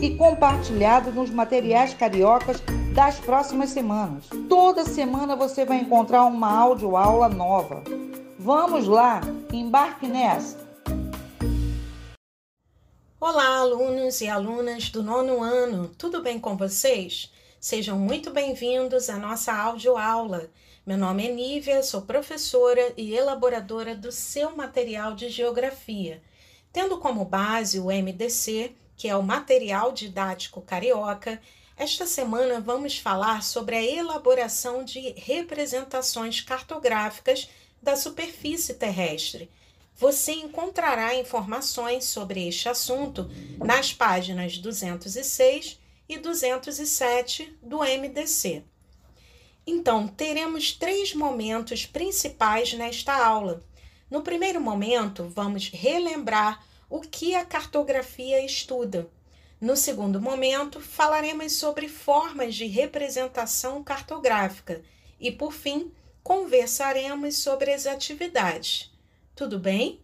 e compartilhado nos materiais cariocas das próximas semanas. Toda semana você vai encontrar uma aula nova. Vamos lá, embarque nessa! Olá, alunos e alunas do nono ano, tudo bem com vocês? Sejam muito bem-vindos à nossa aula. Meu nome é Nívia, sou professora e elaboradora do seu material de geografia, tendo como base o MDC, que é o Material Didático Carioca. Esta semana vamos falar sobre a elaboração de representações cartográficas da superfície terrestre você encontrará informações sobre este assunto nas páginas 206 e 207 do MDC. Então, teremos três momentos principais nesta aula. No primeiro momento, vamos relembrar o que a cartografia estuda. No segundo momento, falaremos sobre formas de representação cartográfica e, por fim, conversaremos sobre as atividades. Tudo bem?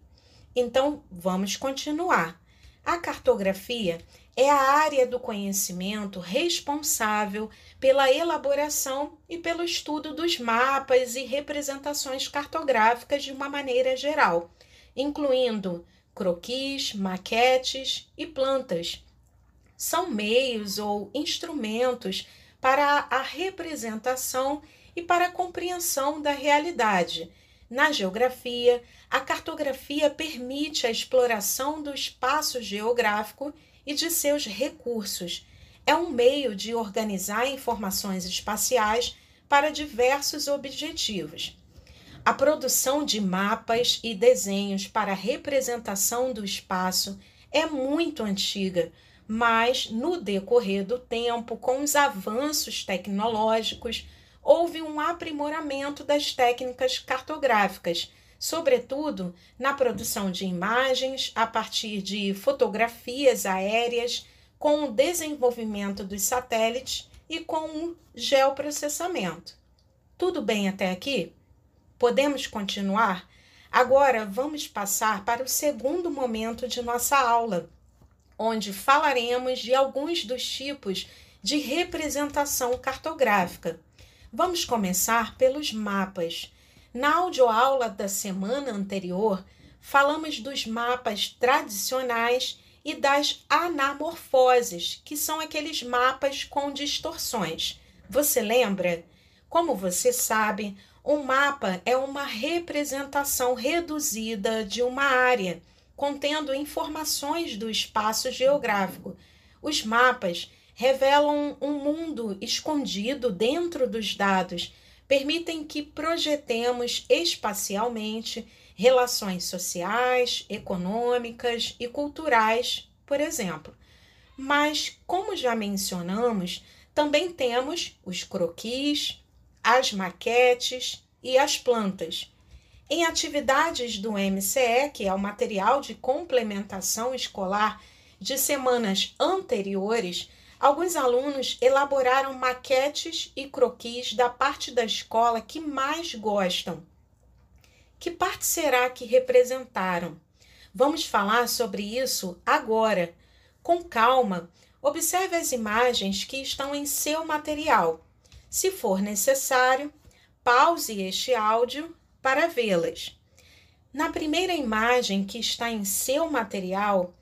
Então, vamos continuar. A cartografia é a área do conhecimento responsável pela elaboração e pelo estudo dos mapas e representações cartográficas de uma maneira geral, incluindo croquis, maquetes e plantas. São meios ou instrumentos para a representação e para a compreensão da realidade na geografia, a cartografia permite a exploração do espaço geográfico e de seus recursos. É um meio de organizar informações espaciais para diversos objetivos. A produção de mapas e desenhos para representação do espaço é muito antiga, mas no decorrer do tempo, com os avanços tecnológicos, houve um aprimoramento das técnicas cartográficas, sobretudo na produção de imagens a partir de fotografias aéreas, com o desenvolvimento dos satélites e com o geoprocessamento. Tudo bem até aqui? Podemos continuar? Agora vamos passar para o segundo momento de nossa aula, onde falaremos de alguns dos tipos de representação cartográfica. Vamos começar pelos mapas. Na audioaula da semana anterior, falamos dos mapas tradicionais e das anamorfoses, que são aqueles mapas com distorções. Você lembra? Como você sabe, um mapa é uma representação reduzida de uma área, contendo informações do espaço geográfico. Os mapas revelam um mundo escondido dentro dos dados, permitem que projetemos espacialmente relações sociais, econômicas e culturais, por exemplo. Mas, como já mencionamos, também temos os croquis, as maquetes e as plantas. Em atividades do MCE, que é o material de complementação escolar de semanas anteriores, Alguns alunos elaboraram maquetes e croquis da parte da escola que mais gostam. Que parte será que representaram? Vamos falar sobre isso agora. Com calma, observe as imagens que estão em seu material. Se for necessário, pause este áudio para vê-las. Na primeira imagem que está em seu material,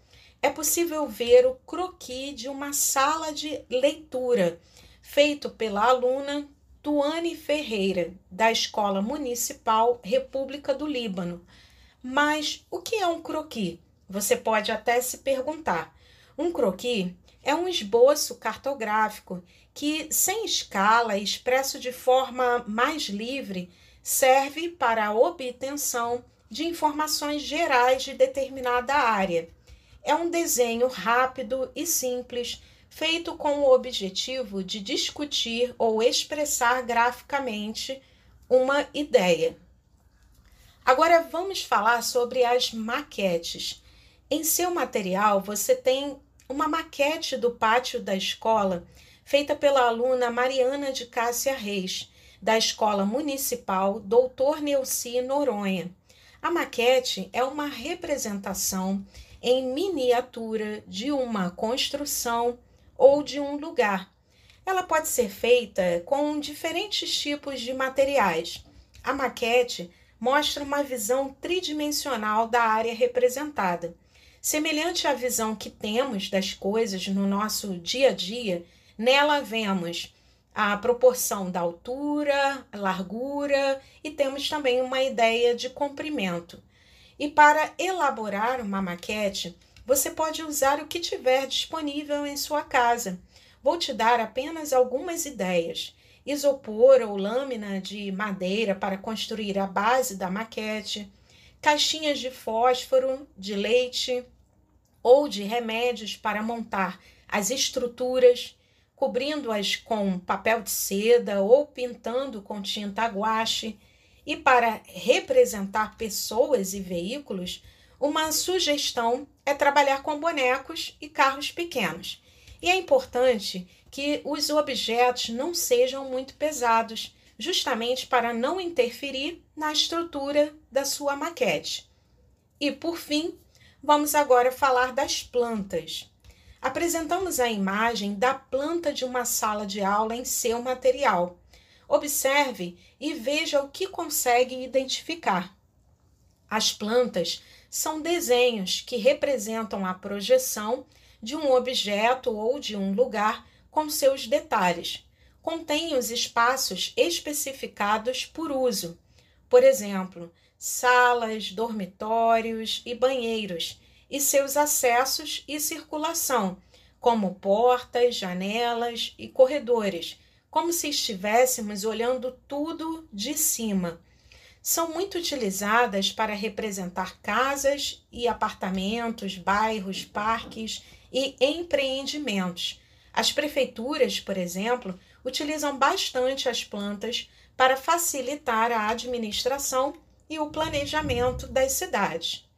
é possível ver o croqui de uma sala de leitura feito pela aluna Tuane Ferreira, da Escola Municipal República do Líbano. Mas o que é um croquis? Você pode até se perguntar. Um croquis é um esboço cartográfico que, sem escala, expresso de forma mais livre, serve para a obtenção de informações gerais de determinada área. É um desenho rápido e simples, feito com o objetivo de discutir ou expressar graficamente uma ideia. Agora vamos falar sobre as maquetes. Em seu material, você tem uma maquete do pátio da escola feita pela aluna Mariana de Cássia Reis, da Escola Municipal Doutor Neuci Noronha. A maquete é uma representação em miniatura de uma construção ou de um lugar. Ela pode ser feita com diferentes tipos de materiais. A maquete mostra uma visão tridimensional da área representada. Semelhante à visão que temos das coisas no nosso dia a dia, nela vemos a proporção da altura, largura e temos também uma ideia de comprimento. E para elaborar uma maquete, você pode usar o que tiver disponível em sua casa. Vou te dar apenas algumas ideias. Isopor ou lâmina de madeira para construir a base da maquete, caixinhas de fósforo, de leite ou de remédios para montar as estruturas cobrindo-as com papel de seda ou pintando com tinta guache. E para representar pessoas e veículos, uma sugestão é trabalhar com bonecos e carros pequenos. E é importante que os objetos não sejam muito pesados, justamente para não interferir na estrutura da sua maquete. E por fim, vamos agora falar das plantas. Apresentamos a imagem da planta de uma sala de aula em seu material. Observe e veja o que consegue identificar. As plantas são desenhos que representam a projeção de um objeto ou de um lugar com seus detalhes. Contém os espaços especificados por uso, por exemplo, salas, dormitórios e banheiros, e seus acessos e circulação, como portas, janelas e corredores, como se estivéssemos olhando tudo de cima. São muito utilizadas para representar casas e apartamentos, bairros, parques e empreendimentos. As prefeituras, por exemplo, utilizam bastante as plantas para facilitar a administração e o planejamento das cidades.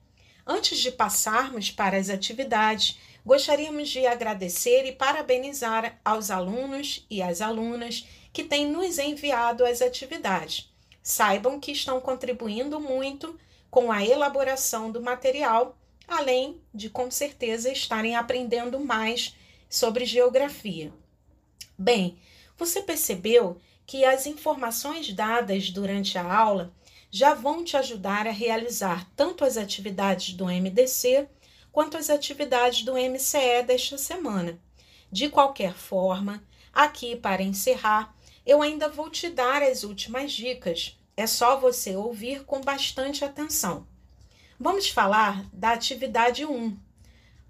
Antes de passarmos para as atividades, gostaríamos de agradecer e parabenizar aos alunos e às alunas que têm nos enviado as atividades. Saibam que estão contribuindo muito com a elaboração do material, além de, com certeza, estarem aprendendo mais sobre geografia. Bem, você percebeu que as informações dadas durante a aula já vão te ajudar a realizar tanto as atividades do MDC quanto as atividades do MCE desta semana. De qualquer forma, aqui para encerrar, eu ainda vou te dar as últimas dicas. É só você ouvir com bastante atenção. Vamos falar da atividade 1.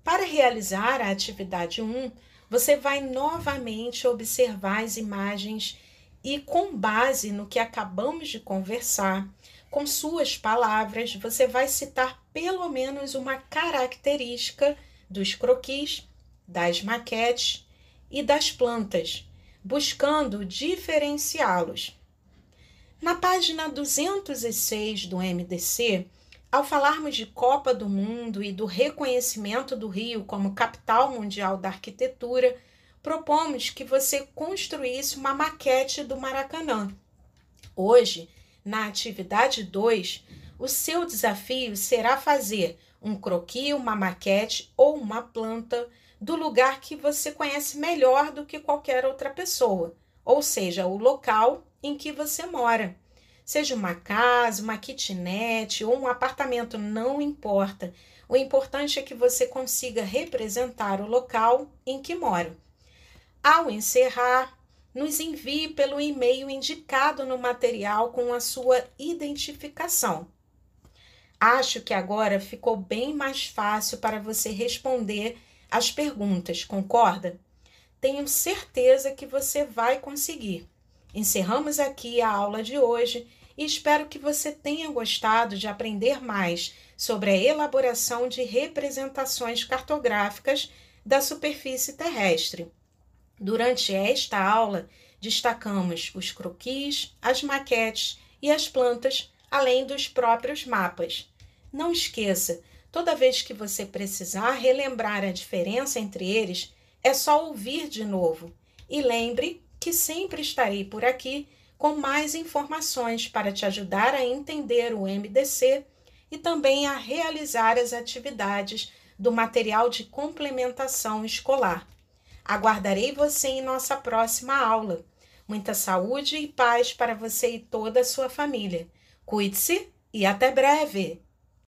Para realizar a atividade 1, você vai novamente observar as imagens e, com base no que acabamos de conversar, com suas palavras, você vai citar pelo menos uma característica dos croquis, das maquetes e das plantas, buscando diferenciá-los. Na página 206 do MDC, ao falarmos de Copa do Mundo e do reconhecimento do Rio como capital mundial da arquitetura, propomos que você construísse uma maquete do Maracanã. Hoje, na atividade 2, o seu desafio será fazer um croquis, uma maquete ou uma planta do lugar que você conhece melhor do que qualquer outra pessoa, ou seja, o local em que você mora. Seja uma casa, uma kitnet ou um apartamento, não importa. O importante é que você consiga representar o local em que mora. Ao encerrar, nos envie pelo e-mail indicado no material com a sua identificação. Acho que agora ficou bem mais fácil para você responder as perguntas, concorda? Tenho certeza que você vai conseguir. Encerramos aqui a aula de hoje e espero que você tenha gostado de aprender mais sobre a elaboração de representações cartográficas da superfície terrestre. Durante esta aula, destacamos os croquis, as maquetes e as plantas, além dos próprios mapas. Não esqueça, toda vez que você precisar relembrar a diferença entre eles, é só ouvir de novo. E lembre que sempre estarei por aqui com mais informações para te ajudar a entender o MDC e também a realizar as atividades do material de complementação escolar. Aguardarei você em nossa próxima aula. Muita saúde e paz para você e toda a sua família. Cuide-se e até breve!